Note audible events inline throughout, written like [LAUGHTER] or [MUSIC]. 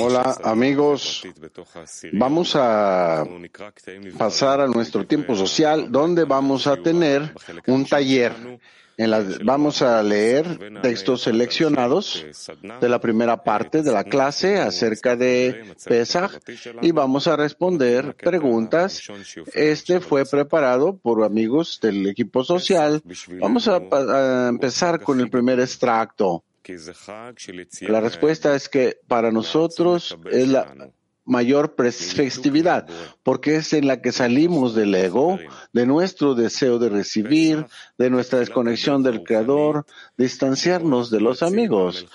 Hola amigos, vamos a pasar a nuestro tiempo social donde vamos a tener un taller. Vamos a leer textos seleccionados de la primera parte de la clase acerca de Pesach y vamos a responder preguntas. Este fue preparado por amigos del equipo social. Vamos a empezar con el primer extracto. La respuesta es que para nosotros es la mayor festividad, porque es en la que salimos del ego, de nuestro deseo de recibir, de nuestra desconexión del Creador, distanciarnos de los amigos.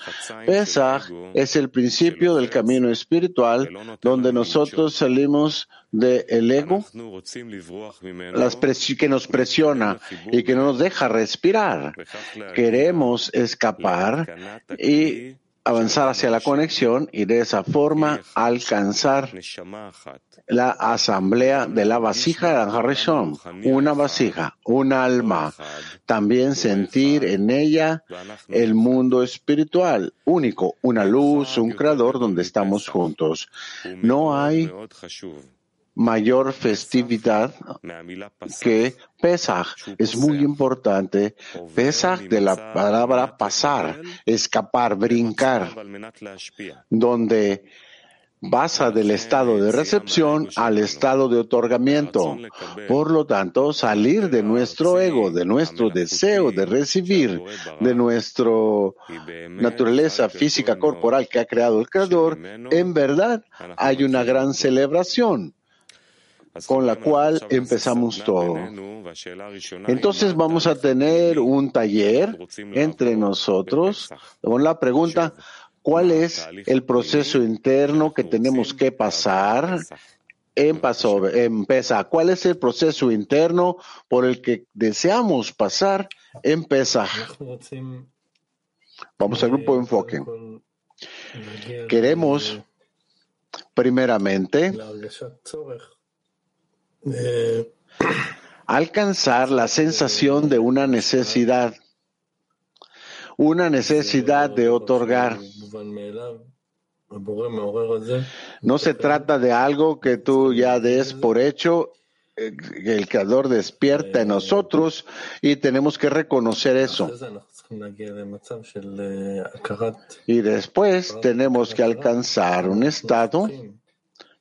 Pesach es el principio del camino espiritual donde nosotros salimos del ego las que nos presiona y que no nos deja respirar. Queremos escapar y avanzar hacia la conexión y de esa forma alcanzar la asamblea de la vasija de Harishon, una vasija, un alma, también sentir en ella el mundo espiritual único, una luz, un creador donde estamos juntos. No hay mayor festividad que Pesach. Es muy importante. Pesach de la palabra pasar, escapar, brincar, donde pasa del estado de recepción al estado de otorgamiento. Por lo tanto, salir de nuestro ego, de nuestro deseo de recibir, de nuestra naturaleza física corporal que ha creado el Creador, en verdad hay una gran celebración con la cual empezamos todo. Entonces vamos a tener un taller entre nosotros con la pregunta, ¿cuál es el proceso interno que tenemos que pasar en paso, en ¿Cuál es el proceso interno por el que deseamos pasar en Pesa? Vamos al grupo de enfoque. Queremos, primeramente, [CLEARS THROAT] alcanzar la sensación de una necesidad, una necesidad de otorgar. No se trata de algo que tú ya des por hecho, eh, el Creador despierta en nosotros y tenemos que reconocer eso. Y después tenemos que alcanzar un estado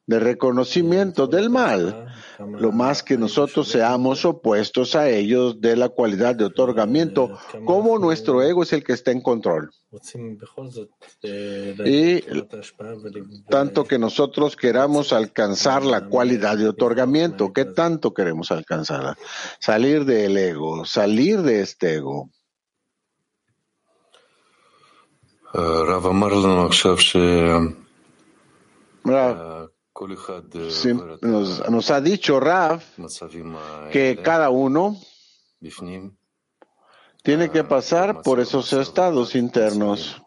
de reconocimiento del mal, lo más que nosotros seamos opuestos a ellos de la cualidad de otorgamiento, como nuestro ego es el que está en control. Y tanto que nosotros queramos alcanzar la cualidad de otorgamiento, ¿qué tanto queremos alcanzarla? Salir del ego, salir de este ego. Nos, ha dicho Rav que cada uno tiene que pasar por esos estados internos.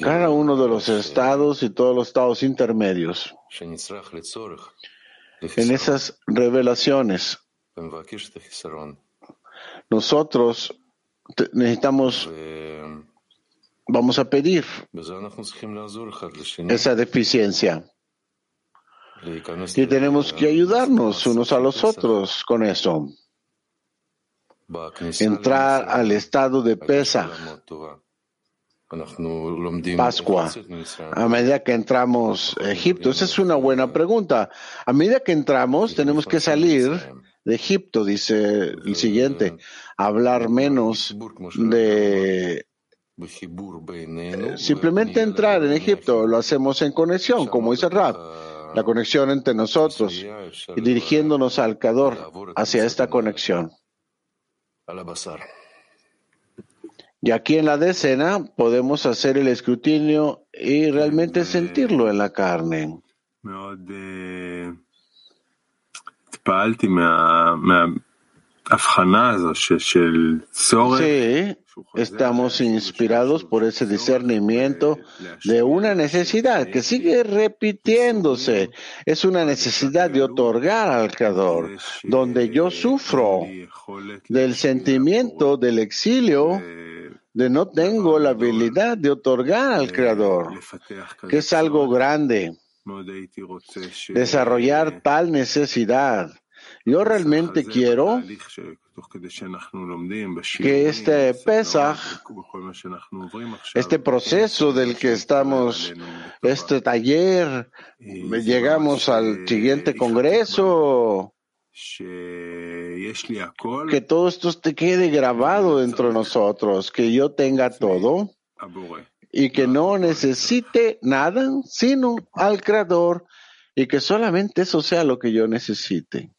Cada uno de los estados y todos los estados intermedios. En esas revelaciones, nosotros necesitamos vamos a pedir esa deficiencia. Y tenemos que ayudarnos unos a los otros con eso. Entrar al estado de pesa. Pascua, a medida que entramos a Egipto. Esa es una buena pregunta. A medida que entramos, tenemos que salir de Egipto, dice el siguiente, hablar menos de eh, simplemente entrar en Egipto lo hacemos en conexión, como dice Rab, la conexión entre nosotros y dirigiéndonos al Cador hacia esta conexión. Y aquí en la decena podemos hacer el escrutinio y realmente sentirlo en la carne. Sí, estamos inspirados por ese discernimiento de una necesidad que sigue repitiéndose. Es una necesidad de otorgar al Creador, donde yo sufro del sentimiento del exilio de no tengo la habilidad de otorgar al Creador, que es algo grande. Desarrollar tal necesidad. Yo realmente quiero que este Pesach, este proceso del que estamos, este taller, llegamos al siguiente congreso, que todo esto te quede grabado dentro de nosotros, que yo tenga todo y que no necesite nada sino al Creador y que solamente eso sea lo que yo necesite.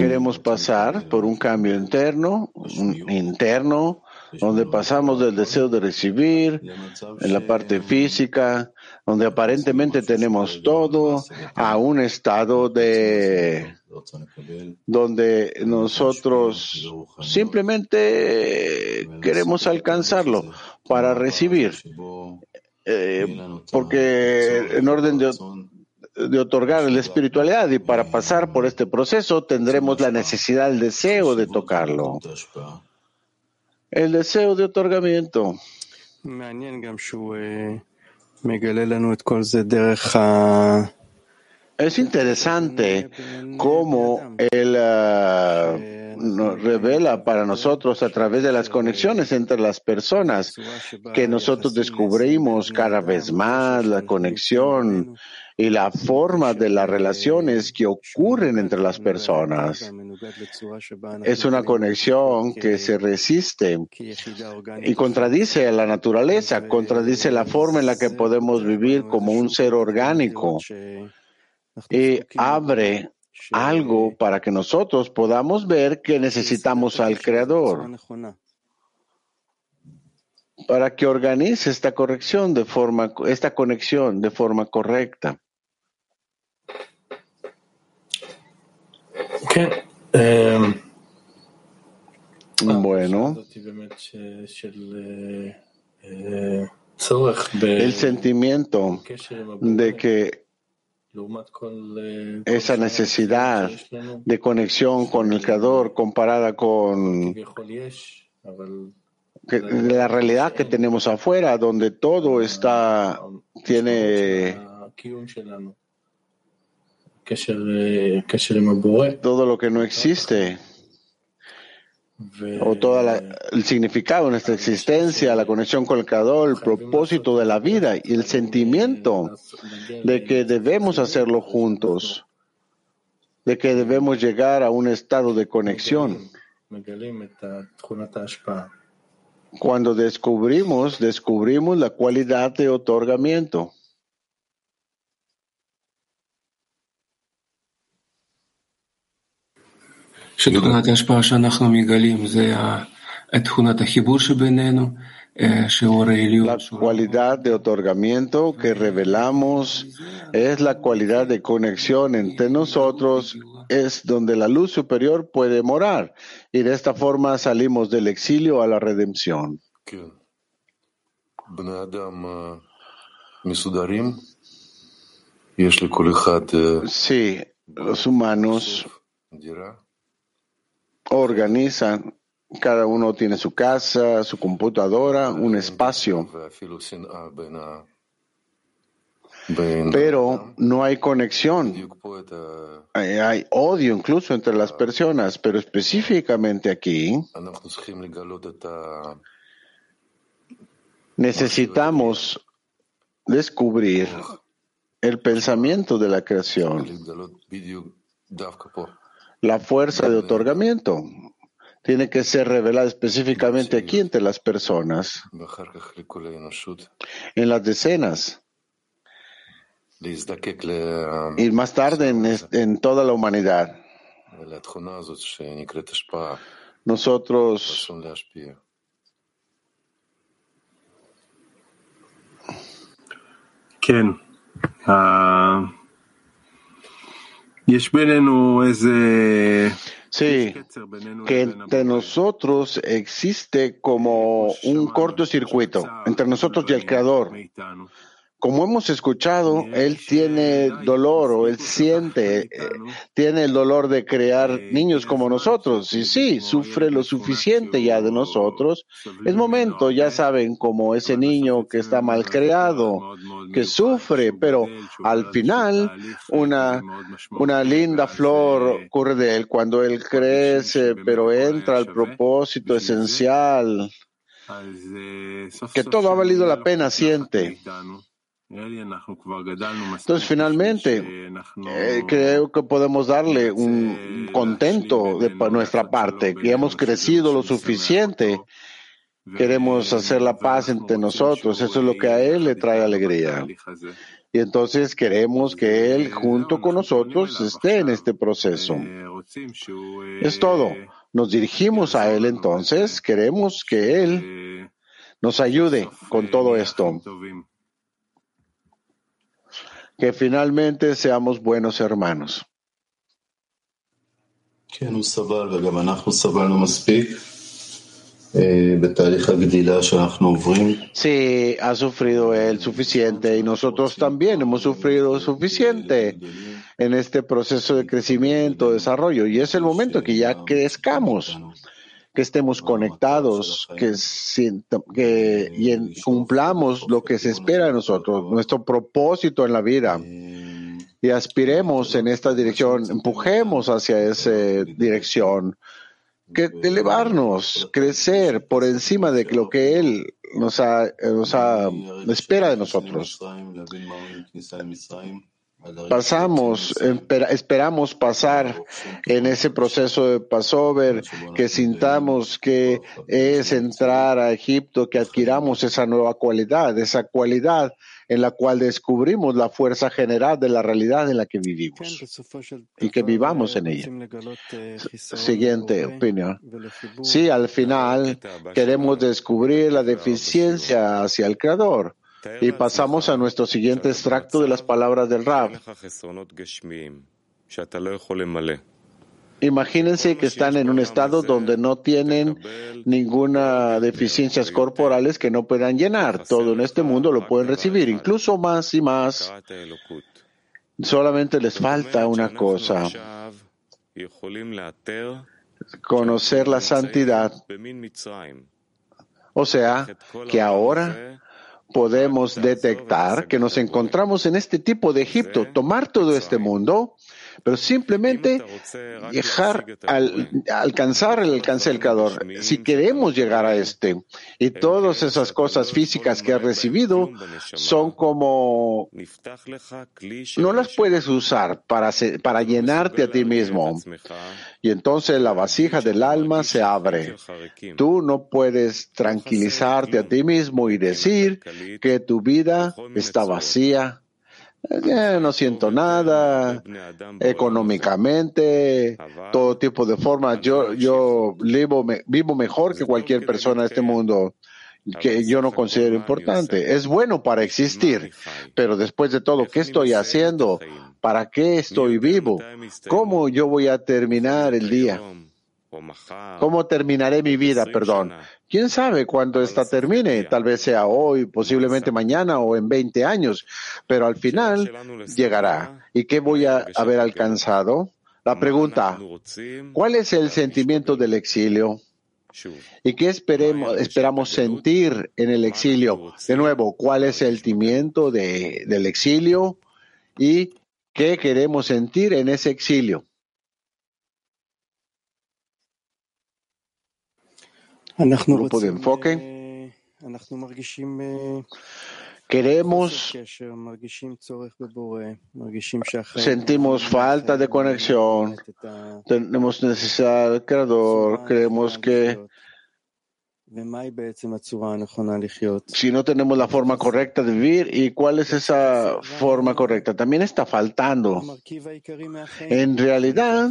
Queremos pasar por un cambio interno, interno, donde pasamos del deseo de recibir, en la parte física, donde aparentemente tenemos todo, a un estado de donde nosotros simplemente queremos alcanzarlo para recibir. Eh, porque en orden de, de otorgar la espiritualidad y para pasar por este proceso tendremos la necesidad, el deseo de tocarlo. el deseo de otorgamiento. Es interesante cómo él ah, nos revela para nosotros a través de las conexiones entre las personas que nosotros descubrimos cada vez más la conexión y la forma de las relaciones que ocurren entre las personas. Es una conexión que se resiste y contradice a la naturaleza, contradice la forma en la que podemos vivir como un ser orgánico y abre algo para que nosotros podamos ver que necesitamos al Creador. para que organice esta corrección de forma, esta conexión de forma correcta. Em, bueno, el sentimiento de que esa necesidad de conexión con el Creador comparada con la realidad que tenemos afuera, donde todo está, tiene todo lo que no existe, o todo el significado de nuestra existencia, la conexión con el Creador, el propósito de la vida y el sentimiento de que debemos hacerlo juntos, de que debemos llegar a un estado de conexión. Cuando descubrimos, descubrimos la cualidad de otorgamiento. La cualidad de otorgamiento que revelamos es la cualidad de conexión entre nosotros, es donde la luz superior puede morar. Y de esta forma salimos del exilio a la redención. Sí, los humanos organizan cada uno tiene su casa, su computadora, un espacio. Pero no hay conexión. Hay, odio incluso entre las personas, pero específicamente aquí necesitamos descubrir el pensamiento de la creación, la fuerza de otorgamiento. Tiene que ser revelada específicamente aquí entre las personas, en las decenas, y más tarde en, toda la humanidad. Nosotros Sí, que entre nosotros existe como un cortocircuito, entre nosotros y el Creador. Como hemos escuchado, él tiene dolor o él siente, eh, tiene el dolor de crear niños como nosotros. Y sí, sufre lo suficiente ya de nosotros. Es momento, ya saben, como ese niño que está mal creado, que sufre, pero al final una, una linda flor ocurre de él cuando él crece, pero entra al propósito esencial. Que todo ha valido la pena, siente. Entonces, finalmente, eh, creo que podemos darle un contento de nuestra parte, que hemos crecido lo suficiente. Queremos hacer la paz entre nosotros. Eso es lo que a Él le trae alegría. Y entonces queremos que Él, junto con nosotros, esté en este proceso. Es todo. Nos dirigimos a Él entonces. Queremos que Él nos ayude con todo esto que finalmente seamos buenos hermanos. Sí, ha sufrido él suficiente y nosotros también hemos sufrido suficiente en este proceso de crecimiento, desarrollo, y es el momento que ya crezcamos que estemos conectados, que, que y cumplamos lo que se espera de nosotros, nuestro propósito en la vida. Y aspiremos en esta dirección, empujemos hacia esa dirección, que elevarnos, crecer por encima de lo que Él nos, ha, nos ha, espera de nosotros pasamos, esperamos pasar en ese proceso de Passover, que sintamos que es entrar a Egipto, que adquiramos esa nueva cualidad, esa cualidad en la cual descubrimos la fuerza general de la realidad en la que vivimos y que vivamos en ella. Siguiente opinión. Sí, al final queremos descubrir la deficiencia hacia el Creador y pasamos a nuestro siguiente extracto de las palabras del Rab. Imagínense que están en un estado donde no tienen ninguna deficiencias corporales que no puedan llenar. Todo en este mundo lo pueden recibir, incluso más y más. Solamente les falta una cosa, conocer la santidad. O sea, que ahora podemos detectar que nos encontramos en este tipo de Egipto, tomar todo este mundo pero simplemente dejar al, alcanzar el alcance del Creador. Si queremos llegar a este y todas esas cosas físicas que has recibido son como no las puedes usar para, para llenarte a ti mismo. Y entonces la vasija del alma se abre. Tú no puedes tranquilizarte a ti mismo y decir que tu vida está vacía eh, no siento nada, económicamente, todo tipo de formas. Yo, yo vivo, vivo mejor que cualquier persona de este mundo que yo no considero importante. Es bueno para existir, pero después de todo, ¿qué estoy haciendo? ¿Para qué estoy vivo? ¿Cómo yo voy a terminar el día? ¿Cómo terminaré mi vida? Perdón. ¿Quién sabe cuándo esta termine? Tal vez sea hoy, posiblemente mañana o en 20 años, pero al final llegará. ¿Y qué voy a haber alcanzado? La pregunta, ¿cuál es el sentimiento del exilio? ¿Y qué esperemos, esperamos sentir en el exilio? De nuevo, ¿cuál es el sentimiento de, del exilio? ¿Y qué queremos sentir en ese exilio? Grupo de enfoque. Queremos, sentimos falta de conexión, tenemos necesidad del Creador, creemos que si no tenemos la forma correcta de vivir, ¿y cuál es esa forma correcta? También está faltando. En realidad,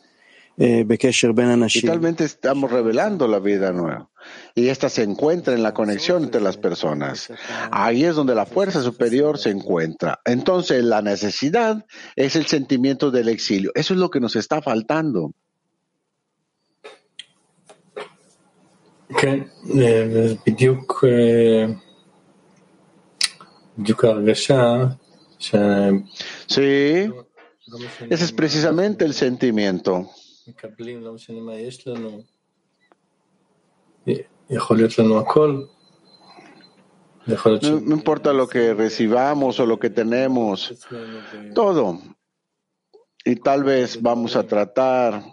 Y talmente estamos revelando la vida nueva. Y esta se encuentra en la conexión entre las personas. Ahí es donde la fuerza superior se encuentra. Entonces la necesidad es el sentimiento del exilio. Eso es lo que nos está faltando. Sí, ese es precisamente el sentimiento. No, importa lo que recibamos o lo que tenemos, todo. Y tal vez vamos a tratar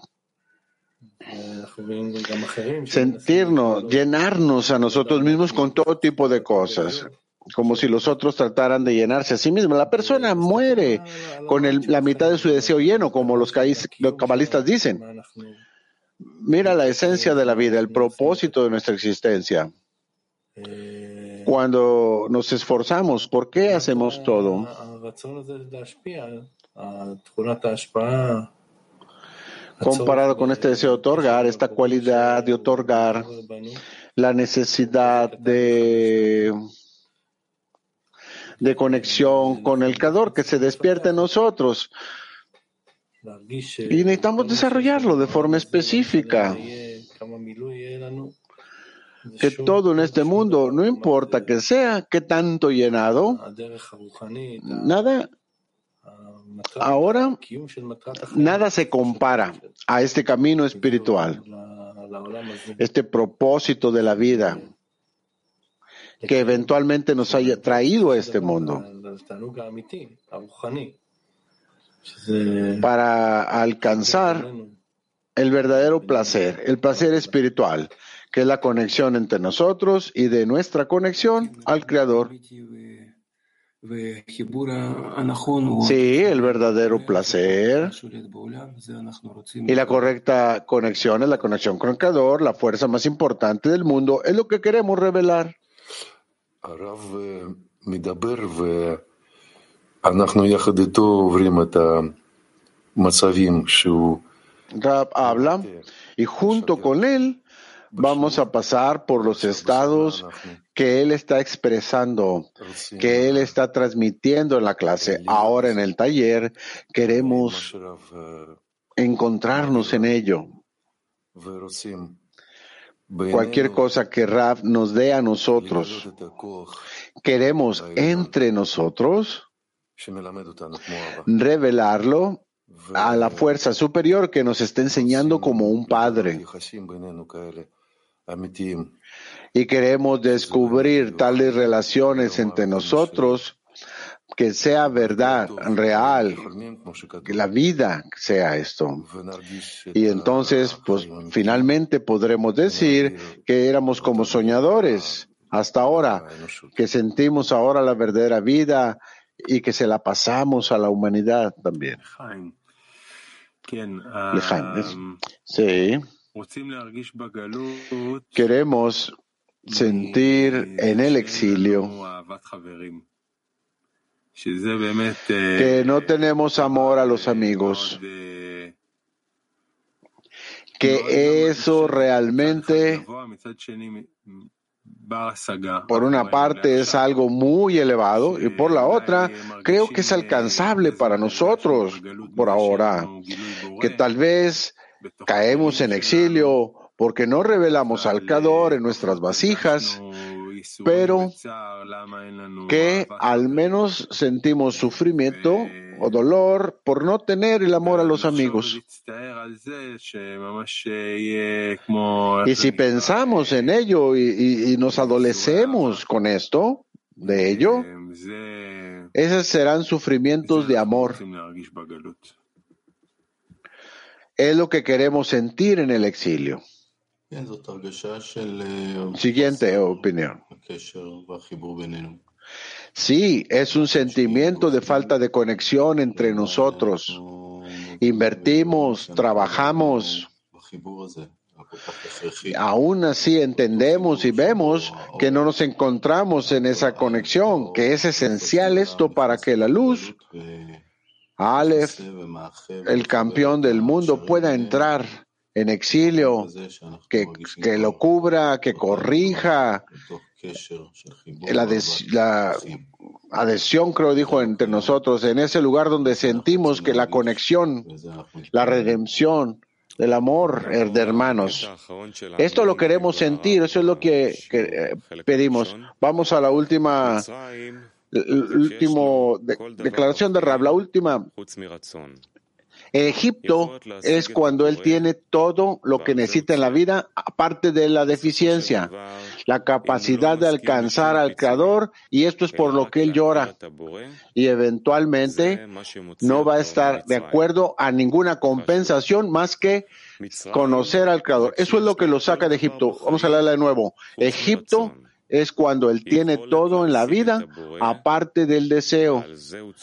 sentirnos, llenarnos a nosotros mismos con todo tipo de cosas como si los otros trataran de llenarse a sí mismos. La persona muere con la mitad de su deseo lleno, como los, cabalistas dicen. Mira la esencia de la vida, el propósito de nuestra existencia. Cuando nos esforzamos, ¿por qué hacemos todo? Comparado con este deseo de otorgar, esta cualidad de otorgar, la necesidad de de conexión con el Creador que se despierta en nosotros. Y necesitamos desarrollarlo de forma específica. Que todo en este mundo, no importa que sea, que tanto llenado, nada, ahora, nada se compara a este camino espiritual, este propósito de la vida que eventualmente nos haya traído a este mundo. Para alcanzar el verdadero placer, el placer espiritual, que es la conexión entre nosotros y de nuestra conexión al Creador. Sí, el verdadero placer. Y la correcta conexión es la conexión con el Creador, la fuerza más importante del mundo, es lo que queremos revelar. Rab habla y junto con él vamos a pasar por los estados que él está expresando, que él está transmitiendo en la clase. Ahora en el taller queremos encontrarnos en ello cualquier cosa que Rav nos dé a nosotros, queremos entre nosotros revelarlo a la fuerza superior que nos está enseñando como un padre. Y queremos descubrir tales relaciones entre nosotros que sea verdad, real, que la vida sea esto. Y entonces, pues finalmente podremos decir que éramos como soñadores hasta ahora, que sentimos ahora la verdadera vida y que se la pasamos a la humanidad también. Sí. Queremos sentir en el exilio que no tenemos amor a los amigos, que eso realmente, por una parte, es algo muy elevado y por la otra, creo que es alcanzable para nosotros por ahora, que tal vez caemos en exilio porque no revelamos al Creador en nuestras vasijas pero que al menos sentimos sufrimiento o dolor por no tener el amor a los amigos. Y si pensamos en ello y, nos adolecemos con esto, de ello, esos serán sufrimientos de amor. Es lo que queremos sentir en el exilio. Siguiente opinión. Sí, es un sentimiento de falta de conexión entre nosotros. Invertimos, trabajamos Aún así entendemos y vemos que no nos encontramos en esa conexión, que es esencial esto para que la luz, Aleph, el campeón del mundo, pueda entrar en exilio, que, que lo cubra, que corrija, la, la, adhesión, creo, dijo entre nosotros, en ese lugar donde sentimos que la conexión, la redención, el amor de hermanos. Esto lo queremos sentir, eso es lo que, eh, pedimos. Vamos a la última, último declaración de Rab, la última Egipto es cuando él tiene todo lo que necesita en la vida, aparte de la deficiencia, la capacidad de alcanzar al Creador, y esto es por lo que él llora. Y eventualmente no va a estar de acuerdo a ninguna compensación más que conocer al Creador. Eso es lo que lo saca de Egipto. Vamos a leerla de nuevo. Egipto es cuando él tiene todo en la vida, aparte del deseo,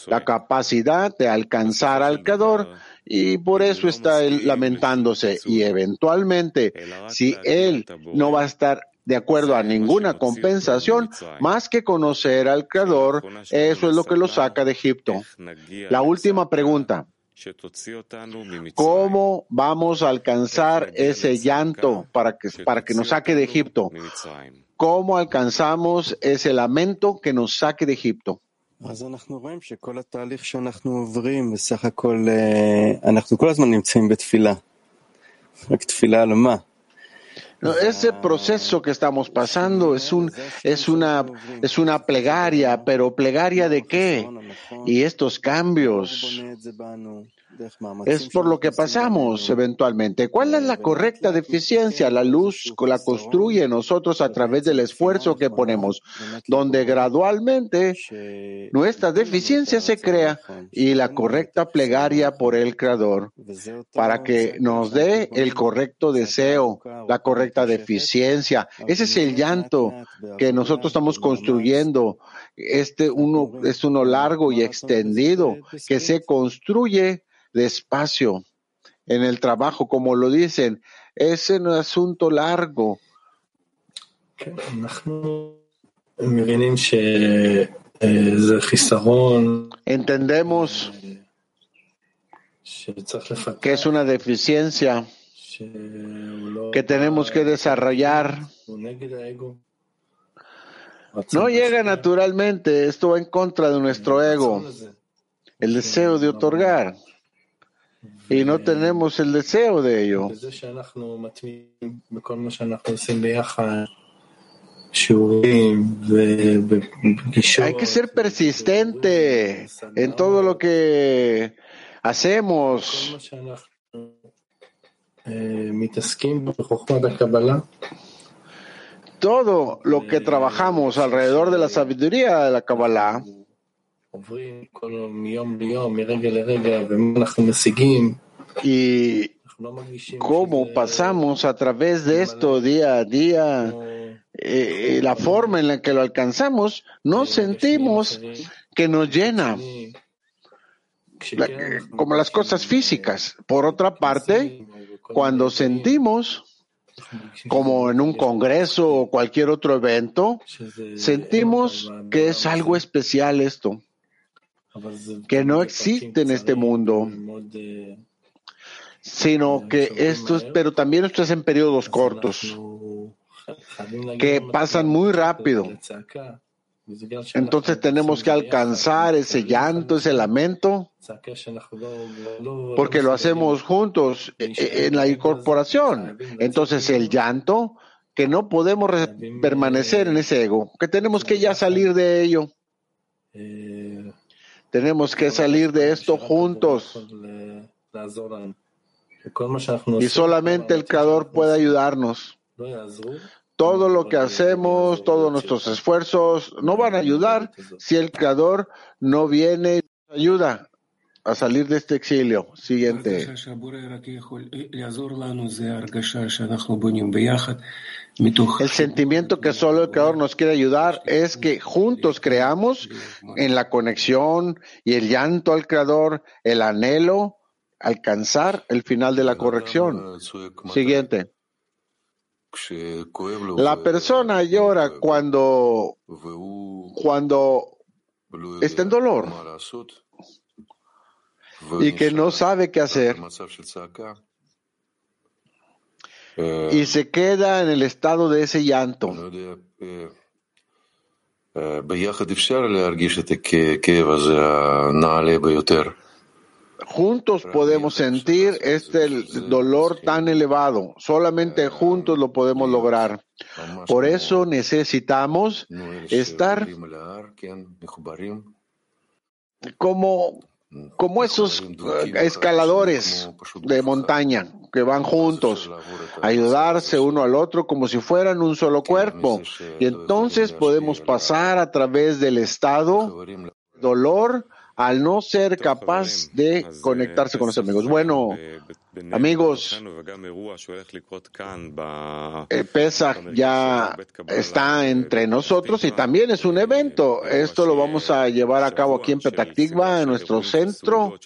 la capacidad de alcanzar al Creador y por eso está él lamentándose. Y eventualmente, si él no va a estar de acuerdo a ninguna compensación, más que conocer al Creador, eso es lo que lo saca de Egipto. La última pregunta. ¿Cómo vamos a alcanzar ese llanto para que, para que nos saque de Egipto? ¿Cómo alcanzamos ese lamento que nos saque de Egipto? No, ese proceso que estamos pasando es, un, es, una, es una plegaria, pero plegaria de qué? Y estos cambios es por lo que pasamos eventualmente. ¿Cuál es la correcta deficiencia? La luz la construye nosotros a través del esfuerzo que ponemos, donde gradualmente nuestra deficiencia se crea y la correcta plegaria por el Creador para que nos dé el correcto deseo, la correcta deficiencia. Ese es el llanto que nosotros estamos construyendo. Este uno es uno largo y extendido que se construye despacio en el trabajo, como lo dicen. Es un asunto largo. Entendemos que es una deficiencia que tenemos que desarrollar. No llega naturalmente, esto va en contra de nuestro ego, el deseo de otorgar y no tenemos el deseo de ello. Hay que ser persistente en todo lo que hacemos. Todo lo que trabajamos alrededor de la sabiduría de la Kabbalah y cómo pasamos a través de esto día a día, eh, la forma en la que lo alcanzamos, no sentimos que nos llena, como las cosas físicas. Por otra parte, cuando sentimos como en un congreso o cualquier otro evento, sentimos que es algo especial esto que no existe en este mundo, sino que esto es, pero también esto es en periodos cortos, [LAUGHS] que pasan muy rápido. Entonces tenemos que alcanzar ese llanto, ese lamento, porque lo hacemos juntos e, e, en la incorporación. Entonces el llanto, que no podemos permanecer en ese ego, que tenemos que ya salir de ello. Tenemos que salir de esto juntos. Y solamente el Creador puede ayudarnos. Todo lo que hacemos, todos nuestros esfuerzos, no van a ayudar si el Creador no viene y nos ayuda a salir de este exilio. Siguiente. El sentimiento que solo el Creador nos quiere ayudar es que juntos creamos en la conexión y el llanto al Creador, el anhelo, alcanzar el final de la corrección. Siguiente. La persona llora cuando, cuando está en dolor y que no sabe qué hacer y se queda en el estado de ese llanto. Juntos podemos sentir este dolor tan elevado. Solamente juntos lo podemos lograr. Por eso necesitamos estar como como esos eh, escaladores de montaña que van juntos, ayudarse uno al otro como si fueran un solo cuerpo. Y entonces podemos pasar a través del estado dolor al no ser capaz de conectarse con los amigos. Bueno, amigos, el Pesach ya está entre nosotros y también es un evento. Esto lo vamos a llevar a cabo aquí en Petactigua, en nuestro centro.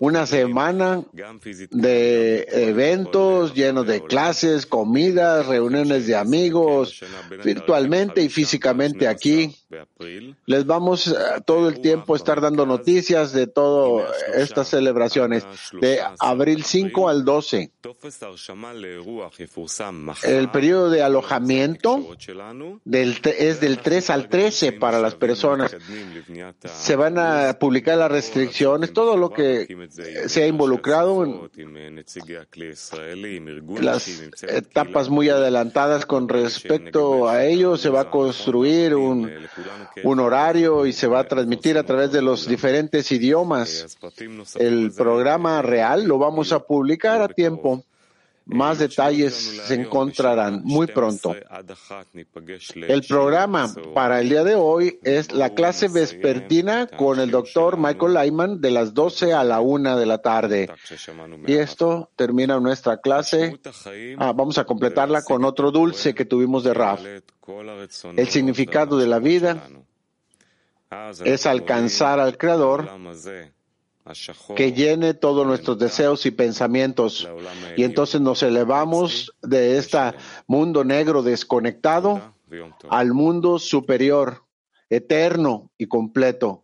Una semana de eventos llenos de clases, comidas, reuniones de amigos, virtualmente y físicamente aquí. Les vamos todo el tiempo a estar dando noticias de todas estas celebraciones de abril 5 al 12. El periodo de alojamiento es del 3 al 13 para las personas. Se van a publicar las restricciones, todo lo que se ha involucrado en las etapas muy adelantadas con respecto a ello. Se va a construir un, un horario y se va a transmitir a través de los diferentes idiomas. El programa real lo vamos a publicar a tiempo. Más detalles se encontrarán muy pronto. El programa para el día de hoy es la clase vespertina con el doctor Michael Lyman de las 12 a la 1 de la tarde. Y esto termina nuestra clase. Ah, vamos a completarla con otro dulce que tuvimos de Raf. El significado de la vida es alcanzar al Creador que llene todos nuestros deseos y pensamientos. Y entonces nos elevamos de este mundo negro desconectado al mundo superior, eterno y completo.